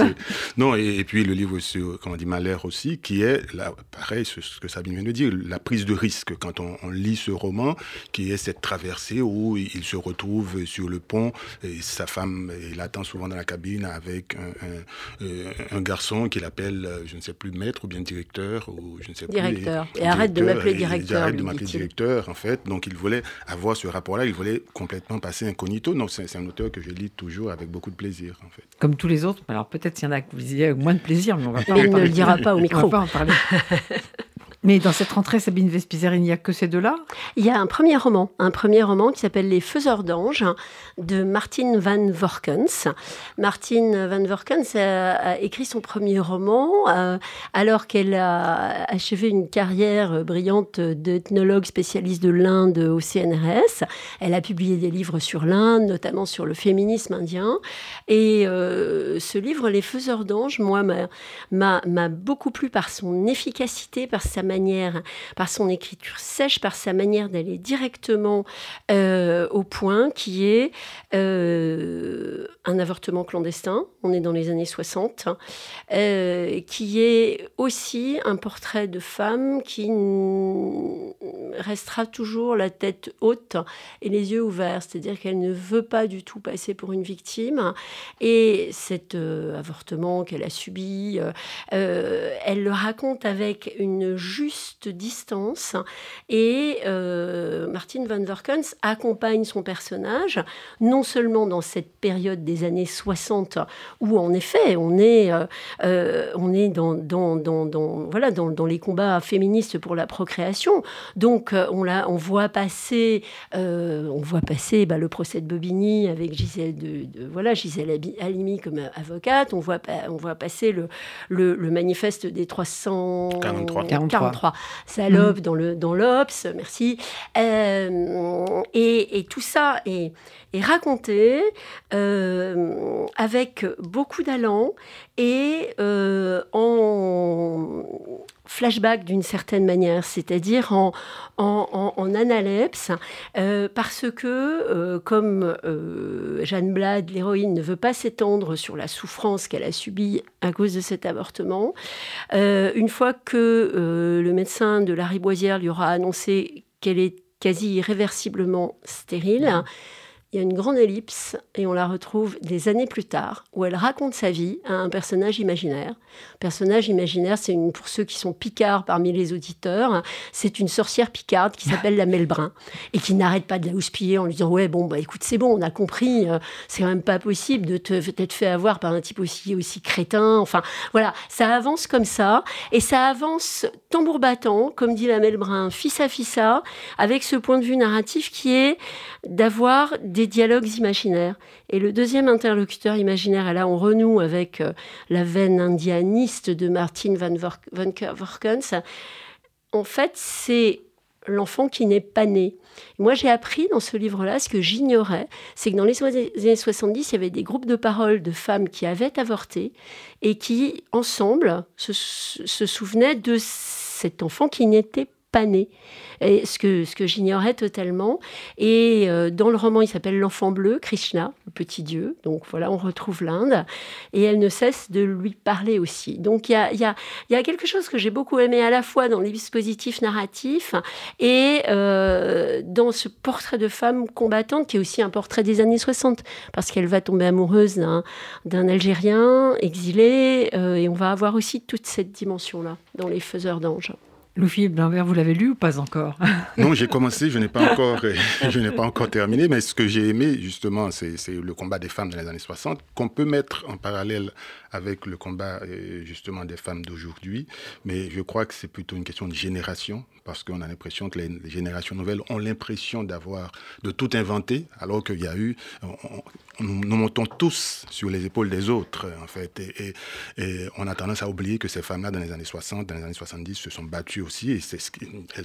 Non, et, et puis le livre sur, comment on dit, Malheur aussi, qui est, là, pareil, ce, ce que Sabine vient de dire, la prise de risque. Quand on, on lit ce roman, qui est cette traversée où il se retrouve sur le pont et sa femme, il attend souvent dans la cabine avec un, un, euh, un garçon qu'il appelle, euh, je ne sais plus, maître ou bien directeur, ou je ne sais plus. Directeur. Et arrête de m'appeler directeur, Arrête de m'appeler directeur, en fait. Donc il voulait avoir ce rapport-là, il voulait complètement passer incognito. Donc c'est c'est un auteur que je lis toujours avec beaucoup de plaisir, en fait. Comme tous les autres. Alors peut-être qu'il y en a que vous lisiez avec moins de plaisir, mais on va pas Mais en il ne parler. le dira pas au On va micro. pas en parler. (laughs) Mais dans cette rentrée, Sabine Vespizer, il n'y a que ces deux-là? Il y a un premier roman, un premier roman qui s'appelle Les Faiseurs d'anges de Martine Van Vorkens. Martine Van Vorkens a, écrit son premier roman euh, alors qu'elle a achevé une carrière brillante d'ethnologue spécialiste de l'Inde au CNRS. Elle a publié des livres sur l'Inde, notamment sur le féminisme indien. Et euh, ce livre, Les Faiseurs d'anges, moi, m'a beaucoup plu par son efficacité, par sa par son écriture sèche, par sa manière d'aller directement euh, au point, qui est euh, un avortement clandestin. On est dans les années 60, euh, qui est aussi un portrait de femme qui restera toujours la tête haute et les yeux ouverts, c'est-à-dire qu'elle ne veut pas du tout passer pour une victime. Et cet avortement qu'elle a subi, elle le raconte avec une juste distance. Et euh, Martine Van Vorkens accompagne son personnage, non seulement dans cette période des années 60, où en effet on est, euh, euh, on est dans, dans, dans, dans- voilà, dans, dans les combats féministes pour la procréation. Donc donc, on, on voit passer, on voit passer bah, le procès de Bobigny avec Gisèle, de, voilà, Gisèle Halimi comme avocate. On voit, on voit passer le, le, manifeste des 343 43. Salopes mmh. dans le dans l'Obs. Merci. et, et, tout ça est, est raconté avec beaucoup d'allant et en flashback d'une certaine manière, c'est-à-dire en, en, analepse, euh, parce que, euh, comme euh, Jeanne Blade, l'héroïne, ne veut pas s'étendre sur la souffrance qu'elle a subie à cause de cet avortement, une fois que le médecin de la Riboisière lui aura annoncé qu'elle est quasi irréversiblement stérile, il y a une grande ellipse et on la retrouve des années plus tard où elle raconte sa vie à un personnage imaginaire. Personnage imaginaire, c'est pour ceux qui sont picards parmi les auditeurs, c'est une sorcière picarde qui s'appelle la Melbrun et qui n'arrête pas de la houspiller en lui disant ouais bon bah écoute c'est bon on a compris euh, c'est quand même pas possible de te t'être fait avoir par un type aussi aussi crétin enfin voilà ça avance comme ça et ça avance tambour battant comme dit la Melbrun fils à avec ce point de vue narratif qui est d'avoir des dialogues imaginaires. Et le deuxième interlocuteur imaginaire, et là on renoue avec euh, la veine indianiste de Martin van, Vorkens, en fait c'est l'enfant qui n'est pas né. Moi, j'ai appris dans ce livre-là ce que j'ignorais, c'est que dans les années 70, il y avait des groupes de paroles de femmes qui avaient avorté et qui, ensemble, se, se souvenaient de cet enfant qui n'était pas né et ce que, ce que j'ignorais totalement. Et euh, dans le roman, il s'appelle L'enfant bleu, Krishna, le petit dieu. Donc voilà, on retrouve l'Inde. Et elle ne cesse de lui parler aussi. Donc il y a, y, y a, quelque chose que j'ai beaucoup aimé à la fois dans les dispositifs narratifs et euh, dans ce portrait de femme combattante qui est aussi un portrait des années 60, parce qu'elle va tomber amoureuse d'un Algérien exilé. Euh, et on va avoir aussi toute cette dimension-là dans Les Faiseurs d'anges. Louis-Philippe vous l'avez lu ou pas encore? Non, j'ai commencé, je n'ai pas (laughs) encore, je n'ai pas encore terminé, mais ce que j'ai aimé justement, c'est le combat des femmes dans les années 60, qu'on peut mettre en parallèle avec le combat euh, justement des femmes d'aujourd'hui, mais je crois que c'est plutôt une question de génération, parce qu'on a l'impression que les, générations nouvelles ont l'impression d'avoir de tout inventé, alors qu'il y a eu, nous, montons tous sur les épaules des autres, en fait. Et, on a tendance à oublier que ces femmes-là, dans les années 60, dans les années 70, se sont battues aussi. Et c'est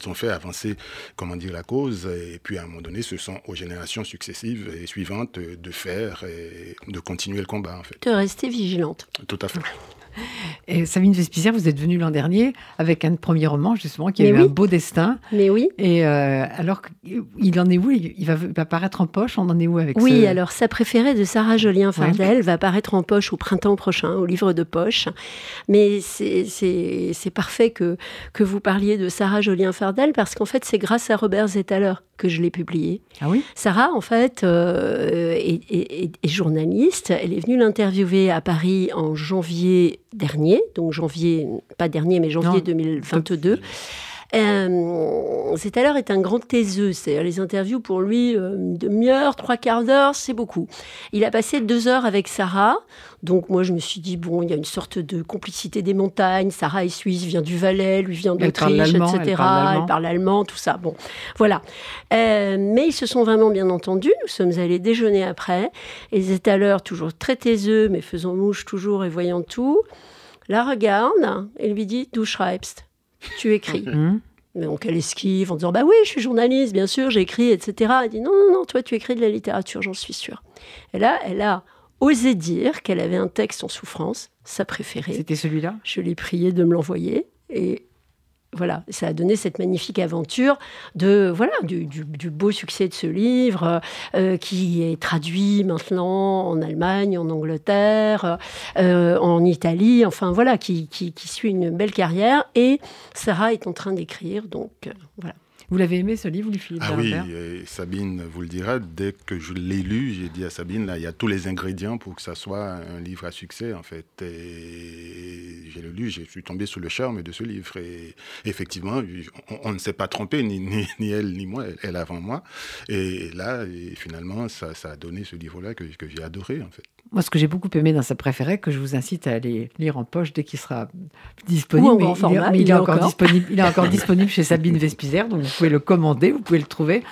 ont fait avancer, comment dire, la cause. Et puis, à un moment donné, ce sont aux générations successives et suivantes de faire et de continuer le combat, en fait. De rester vigilante. Tout à fait. (laughs) Et Sabine Vespizer, vous êtes venue l'an dernier avec un premier roman, justement, qui a eu un beau destin. Mais oui. Et euh, alors, il en est où? Il va, va, paraître en poche? On en est où avec Oui, alors sa préférée de Sarah Jolien Fardel va paraître en poche au printemps prochain, au livre de poche. Mais c'est parfait que, que vous parliez de Sarah Jolien Fardel parce qu'en fait, c'est grâce à Robert Zettaler que je l'ai publié. Ah oui? Sarah, en fait, euh, est, journaliste. Elle est venue l'interviewer à Paris en janvier dernier, donc janvier, pas dernier, mais janvier 2022. Euh, c'est alors est un grand taiseux. C'est les interviews pour lui, euh, une demi-heure, trois quarts d'heure, c'est beaucoup. Il a passé deux heures avec Sarah. Donc moi, je me suis dit, bon, il y a une sorte de complicité des montagnes. Sarah est suisse, vient du Valais, lui vient d'Autriche, etc. Elle parle, allemand, tout ça. Bon, voilà. Euh, mais ils se sont vraiment bien entendus. Nous sommes allés déjeuner après. Ils étaient à l'heure toujours très taiseux, mais faisant mouche toujours et voyant tout. La regarde et lui dit, du schreibst tu écris. Mmh. Donc elle esquive en disant bah oui, je suis journaliste, bien sûr, j'écris, etc. Elle dit non, non, non, toi tu écris de la littérature, j'en suis sûre. Et là, elle a osé dire qu'elle avait un texte en souffrance, sa préférée. C'était celui-là? Je l'ai prié de me l'envoyer. Et voilà, ça a donné cette magnifique aventure de voilà du, beau succès de ce livre euh, qui est traduit maintenant en Allemagne, en Angleterre, euh, en Italie, enfin voilà, qui, qui, suit une belle carrière. Et Sarah est en train d'écrire, donc euh, voilà. Vous l'avez aimé ce livre, Philippe Ah oui, Sabine vous le dira. Dès que je l'ai lu, j'ai dit à Sabine, là, il y a tous les ingrédients pour que ça soit un livre à succès, en fait. Et j'ai lu, je suis tombé sous le charme de ce livre. Et effectivement, on, ne s'est pas trompé, ni, ni, elle, ni moi, elle, avant moi. Et là, finalement, ça, ça, a donné ce livre-là que, que j'ai adoré, en fait. Moi, ce que j'ai beaucoup aimé dans sa préférée, que je vous incite à aller lire en poche dès qu'il sera disponible. Ou en grand format, il, est, il est encore, encore. disponible. Il est encore disponible chez Sabine Vespizer, donc vous pouvez le commander, vous pouvez le trouver.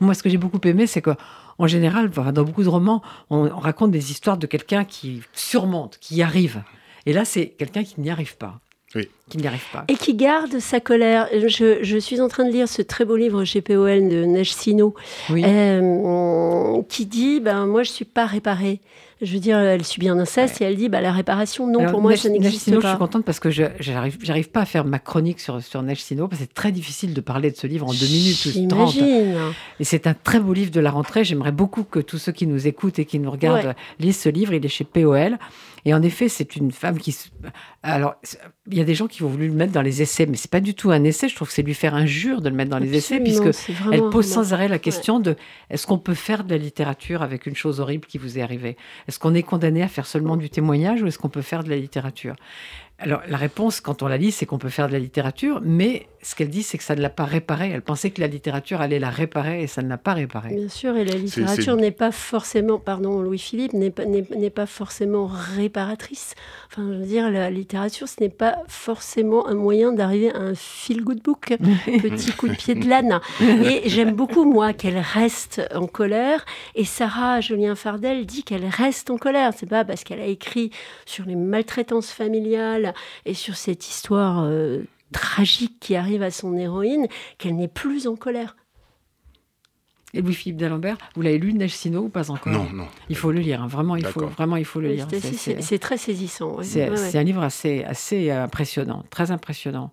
Moi, ce que j'ai beaucoup aimé, c'est que en général, dans beaucoup de romans, on, on raconte des histoires de quelqu'un qui surmonte, qui y arrive. Et là, c'est quelqu'un qui n'y arrive pas. Oui. Qui n'y arrive pas. Et qui garde sa colère. Je, je suis en train de lire ce très beau livre chez POL de Neige Sino, Oui. euh, qui dit ben, Moi, je ne suis pas réparée. Je veux dire, elle subit un inceste et elle dit bah, La réparation, non, Alors, pour moi, ça n'existe Sino, Je pas. suis contente parce que je j'arrive j'arrive pas à faire ma chronique sur, sur Neige Sino, parce que c'est très difficile de parler de ce livre en deux minutes ou trente. J'imagine. Et c'est un très beau livre de la rentrée. J'aimerais beaucoup que tous ceux qui nous écoutent et qui nous regardent Ouais. lisent ce livre. Il est chez POL. Et en effet, c'est une femme qui. se- Alors, il y a des gens qui ont voulu le mettre dans les essais, mais c'est pas du tout un essai. Je trouve que c'est lui faire injure de le mettre dans les essais, puisque elle pose sans arrêt la question de est-ce qu'on peut faire de la littérature avec une chose horrible qui vous est arrivée? Est-ce qu'on est condamné à faire seulement du témoignage ou est-ce qu'on peut faire de la littérature? Alors, la réponse, quand on la lit, c'est qu'on peut faire de la littérature, mais ce qu'elle dit, c'est que ça ne l'a pas réparée. Elle pensait que la littérature allait la réparer et ça ne l'a pas réparée. Bien sûr, et la littérature n'est pas forcément, pardon Louis-Philippe, n'est pas, pas forcément réparatrice. Enfin, je veux dire, la littérature, ce n'est pas forcément un moyen d'arriver à un feel-good book, (laughs) petit coup de pied de l'âne. Et j'aime beaucoup, moi, qu'elle reste en colère. Et Sarah Julien Fardel dit qu'elle reste en colère. C'est pas parce qu'elle a écrit sur les maltraitances familiales et sur cette histoire euh, tragique qui arrive à son héroïne qu'elle n'est plus en colère. Et Louis-Philippe d'Alembert, vous l'avez lu, Neige Sino, ou pas encore? Non, non. Il faut le lire, hein. vraiment, il faut, D'accord. vraiment, il faut le lire. C'est très saisissant. ouais. C'est Ouais, ouais. c'est un livre assez, assez impressionnant, très impressionnant.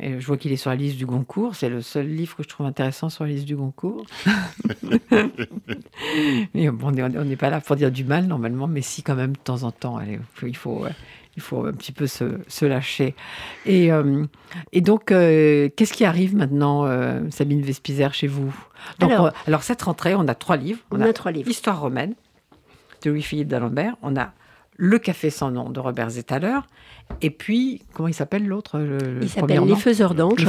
Et je vois qu'il est sur la liste du Goncourt. C'est le seul livre que je trouve intéressant sur la liste du Goncourt. (laughs) mais bon, on n'est pas là pour dire du mal normalement, mais si quand même de temps en temps. Allez, il faut, il faut un petit peu se, se lâcher. Et, euh, et donc, euh, qu'est-ce qui arrive maintenant, euh, Sabine Vespizer, chez vous? Donc, Alors- alors, cette rentrée, on a trois livres. On a trois livres. L'histoire romaine de Louis-Philippe d'Alembert. On a Le café sans nom de Robert Zetaler. Et puis, comment il s'appelle l'autre Il s'appelle Les Faiseurs d'anges.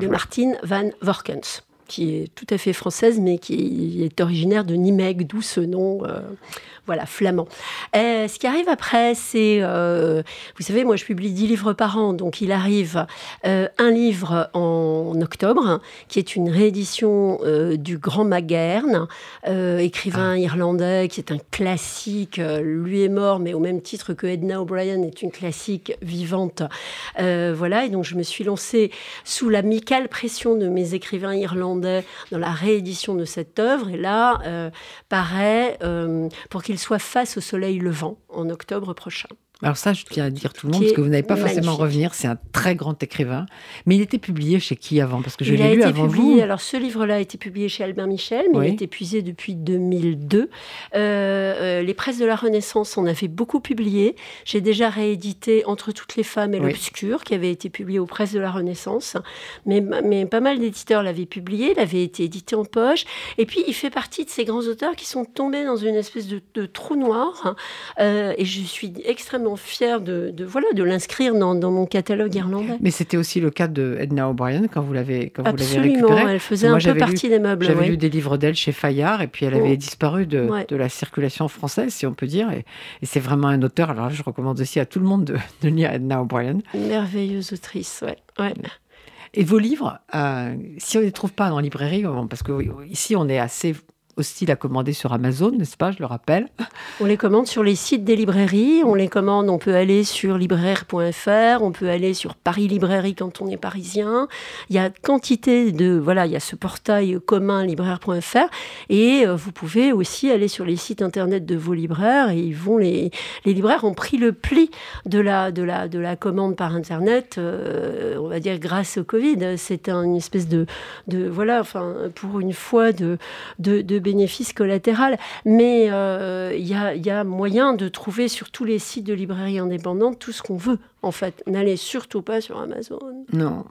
de Martine Van Vorkens, qui est tout à fait française, mais qui est originaire de Nimègue, d'où ce nom. euh, voilà, flamand. Euh, ce qui arrive après, c'est, euh, vous savez, moi je publie 10 livres par an, donc il arrive euh, un livre en octobre, qui est une réédition du Grand Magerne, euh, écrivain irlandais, qui est un classique. lui est mort, mais au même titre que Edna O'Brien est une classique vivante. Voilà, et donc je me suis lancée sous l'amicale pression de mes écrivains irlandais dans la réédition de cette œuvre. Et là, paraît, pour qu'il soit face au soleil levant en octobre prochain. Alors ça, je tiens à dire tout le monde, parce que vous n'avez pas forcément revenir. C'est un très grand écrivain. Mais il était publié chez qui avant? Parce que je il a l'ai lu été avant publié, vous. alors ce livre-là a été publié chez Albert Michel, mais Oui. il est épuisé depuis 2002. Euh, euh, les presses de la Renaissance en avaient beaucoup publié. J'ai déjà réédité Entre toutes les femmes et Oui. l'obscur, qui avait été publié aux presses de la Renaissance. Mais, mais pas mal d'éditeurs l'avaient publié, il avait été édité en poche. Et puis, il fait partie de ces grands auteurs qui sont tombés dans une espèce de, de trou noir. hein. Euh, et je suis extrêmement fière de, de, voilà, de l'inscrire dans, dans mon catalogue irlandais. Mais c'était aussi le cas de Edna O'Brien quand vous l'avez quand vous l'avez Absolument, elle faisait Moi, un peu lu- partie des meubles. J'avais ouais. lu des livres d'elle chez Fayard et puis elle avait Oh. disparu de, Ouais. de la circulation française, si on peut dire. Et, et c'est vraiment un auteur. Alors là, je recommande aussi à tout le monde de, (laughs) de lire Edna O'Brien. Merveilleuse autrice, ouais. ouais. Et vos livres, euh, si on ne les trouve pas en librairie, bon, parce que ici on est assez hostile à commander sur Amazon, n'est-ce pas Je le rappelle. On les commande sur les sites des librairies, on les commande, on peut aller sur libraire.fr, on peut aller sur Paris Librairie quand on est parisien. Il y a quantité de voilà, il y a ce portail commun libraire.fr et euh, vous pouvez aussi aller sur les sites internet de vos libraires et ils vont les les libraires ont pris le pli de la de la de la commande par internet, euh, on va dire grâce au Covid. C'est un- une espèce de de voilà, enfin pour une fois de de, de bénéfice collatéral. Mais euh, il y, a, il y a moyen de trouver sur tous les sites de librairies indépendantes tout ce qu'on veut. En fait, n'allez surtout pas sur Amazon. Non.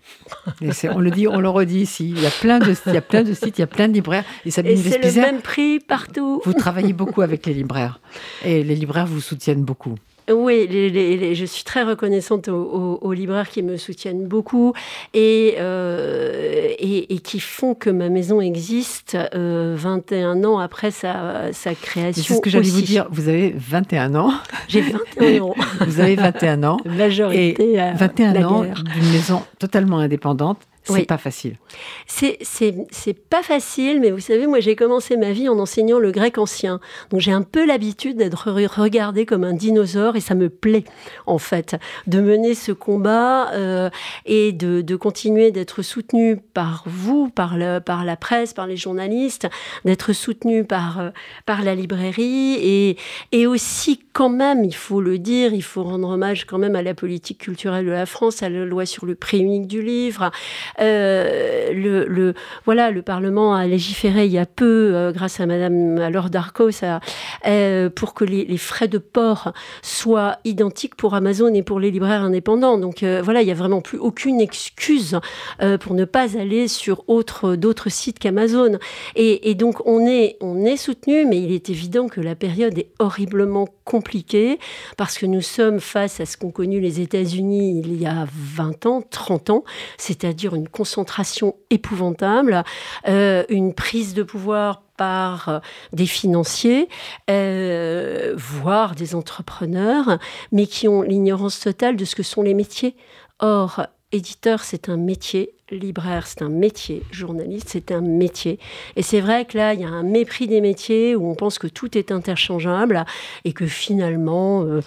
Et on le dit, on le redit ici. Il y a plein de, il y a plein de sites, il y a plein de libraires. Et Et c'est le même prix partout. vous travaillez beaucoup avec les libraires. Et les libraires vous soutiennent beaucoup. Oui, les- les- les- je suis très reconnaissante aux, aux- aux libraires qui me soutiennent beaucoup. Et, euh, et, qui font que ma maison existe 21 ans après sa, sa création. C'est ce que j'allais vous dire. Vous avez 21 ans. J'ai 21 ans. vous avez 21 ans. (laughs) Majorité. Et 21 ans d'une maison totalement indépendante c'est pas facile. C'est pas facile, mais vous savez, moi j'ai commencé ma vie en enseignant le grec ancien. Donc j'ai un peu l'habitude d'être regardée comme un dinosaure et ça me plaît en fait de mener ce combat euh, et de, de continuer d'être soutenu par vous, par, le, par la presse, par les journalistes, d'être soutenu par, euh, par la librairie et, et aussi quand même, il faut le dire, il faut rendre hommage quand même à la politique culturelle de la France, à la loi sur le prix unique du livre, euh, le, voilà, le Parlement a légiféré il y a peu, euh, grâce à Madame à Darcos, euh, pour que les, frais de port soient identiques pour Amazon et pour les libraires indépendants. Donc voilà, il n'y a vraiment plus aucune excuse pour ne pas aller sur d'autres sites qu'Amazon. Et, donc on est, on est soutenu, mais il est évident que la période est horriblement compliquée parce que nous sommes face à ce qu'ont connu les États-Unis il y a 20 ans, 30 ans, c'est-à-dire une concentration épouvantable, euh, une prise de pouvoir par euh, des financiers, euh, voire des entrepreneurs, mais qui ont l'ignorance totale de ce que sont les métiers. Or, éditeur, c'est un métier, libraire, c'est un métier, journaliste, c'est un métier. Et c'est vrai que là, il y a un mépris des métiers où on pense que tout est interchangeable et que finalement, euh,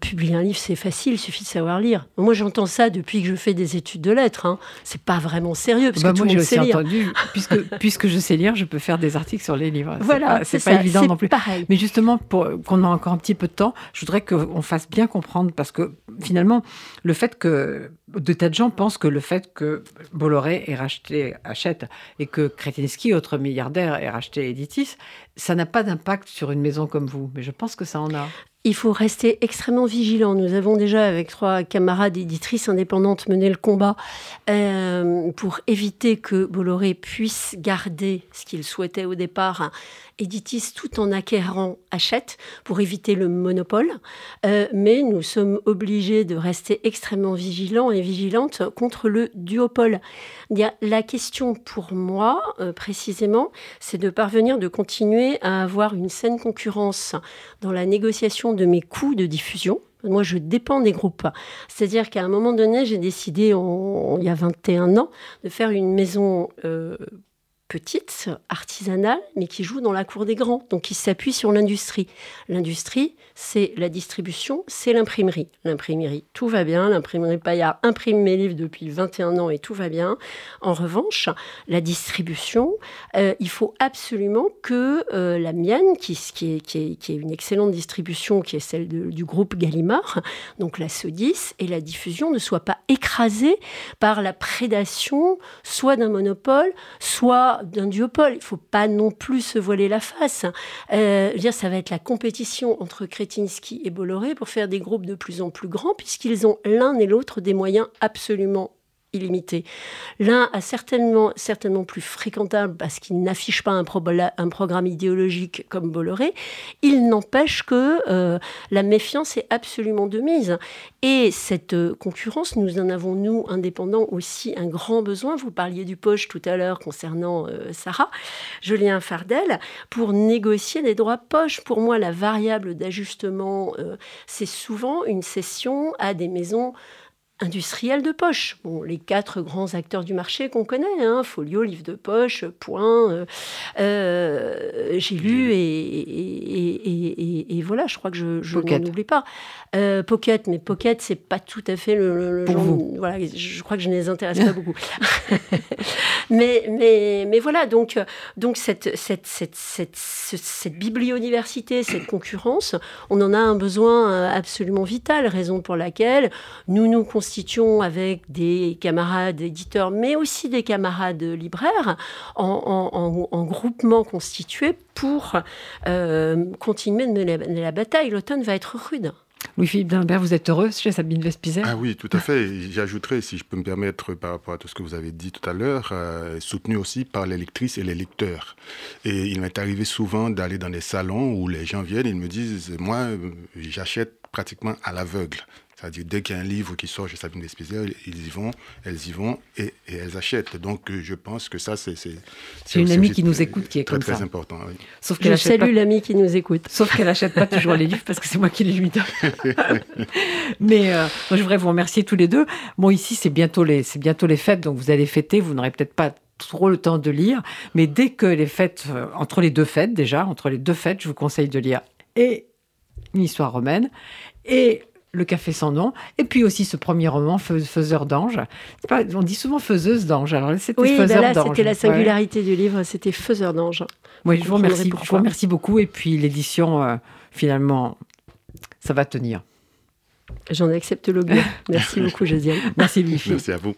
publier un livre, c'est facile, il suffit de savoir lire. Moi, j'entends ça depuis que je fais des études de lettres. Hein. C'est pas vraiment sérieux parce bah, que moi, j'ai aussi entendu, puisque, (laughs) puisque je sais lire, je peux faire des articles sur les livres. Voilà, c'est pas, évident non plus. Pareil. Mais justement, pour qu'on ait encore un petit peu de temps, je voudrais qu'on fasse bien comprendre parce que finalement, le fait que de tas de gens pensent que le fait que Bolloré ait racheté Hachette et que Kretinsky, autre milliardaire, ait racheté Editis, ça n'a pas d'impact sur une maison comme vous. Mais je pense que ça en a. Il faut rester extrêmement vigilant. Nous avons déjà, avec trois camarades éditrices indépendantes, mené le combat euh, pour éviter que Bolloré puisse garder ce qu'il souhaitait au départ, Editis, tout en acquérant, achète pour éviter le monopole. Euh, mais nous sommes obligés de rester extrêmement vigilants et vigilantes contre le duopole. La question pour moi, euh, précisément, c'est de parvenir de continuer à avoir une saine concurrence dans la négociation de mes coûts de diffusion. Moi, je dépends des groupes. C'est-à-dire qu'à un moment donné, j'ai décidé, il y a 21 ans, de faire une maison euh, petite, artisanale, mais qui joue dans la cour des grands, donc qui s'appuie sur l'industrie. L'industrie, c'est la distribution, c'est l'imprimerie. L'imprimerie, tout va bien. L'imprimerie Payard imprime mes livres depuis 21 ans et tout va bien. En revanche, la distribution, euh, il faut absolument que euh, la mienne, qui, est, qui, est, une excellente distribution, qui est celle du groupe Gallimard, donc la Sodis, et la diffusion ne soient pas écrasées par la prédation, soit d'un monopole, soit d'un duopole. Il ne faut pas non plus se voiler la face. Euh, dire, ça va être la compétition entre Kretinsky et Bolloré pour faire des groupes de plus en plus grands, puisqu'ils ont l'un et l'autre des moyens absolument illimité. L'un a certainement, certainement plus fréquentable parce qu'il n'affiche pas un, programme idéologique comme Bolloré. Il n'empêche que euh, la méfiance est absolument de mise. Et cette euh, concurrence, nous en avons, nous, indépendants, aussi un grand besoin. Vous parliez du poche tout à l'heure concernant euh, Sarah, Julien Fardel, pour négocier des droits poche. Pour moi, la variable d'ajustement, c'est souvent une cession à des maisons industriels de poche. Bon, les quatre grands acteurs du marché qu'on connaît, hein, Folio, Livre de Poche, Point, euh, euh, j'ai lu et, et, voilà, je crois que je, je n'en oublie pas. Euh, Pocket, mais Pocket, c'est pas tout à fait le, genre. Voilà, je crois que je ne les intéresse pas beaucoup. (laughs) mais, mais, mais voilà, donc, donc cette, cette, cette, cette, cette bibliodiversité, cette concurrence, on en a un besoin absolument vital, raison pour laquelle nous nous constituons avec des camarades éditeurs, mais aussi des camarades libraires, en, groupement constitué pour euh, continuer de mener la, bataille. L'automne va être rude. Louis-Philippe Dimbert, vous êtes heureux chez Sabine Vespizer? Ah oui, tout à fait. J'ajouterais, si je peux me permettre, par rapport à tout ce que vous avez dit tout à l'heure, euh, soutenu aussi par les lectrices et les lecteurs. Et il m'est arrivé souvent d'aller dans des salons où les gens viennent et ils me disent, moi, j'achète pratiquement à l'aveugle. C'est-à-dire, dès qu'il y a un livre qui sort chez Sabine Despizier, ils y vont, elles y vont et, elles achètent. Donc, euh, je pense que ça, c'est. C'est une amie qui nous écoute qui est très, comme très ça. important. Oui. Sauf je salue l'amie qui nous écoute. Sauf qu'elle n'achète pas toujours les livres parce que c'est moi qui les lui donne. (laughs) Mais euh, je voudrais vous remercier tous les deux. Bon, ici, c'est bientôt, les, bientôt les fêtes, donc vous allez fêter. Vous n'aurez peut-être pas trop le temps de lire, mais dès que les fêtes, euh, entre les deux fêtes déjà, entre les deux fêtes, je vous conseille de lire et une histoire romaine et le café sans nom, et puis aussi ce premier roman, Faiseur d'ange. On dit souvent faiseuse d'ange, alors c'était oui, Faiseur ben là, C'était la singularité du livre, c'était Faiseur d'ange. Oui, je vous, remercie, je vous remercie beaucoup, et puis l'édition, euh, finalement, ça va tenir. J'en accepte l'augure. Merci beaucoup, Josiane. Merci, Bifi. Merci à vous.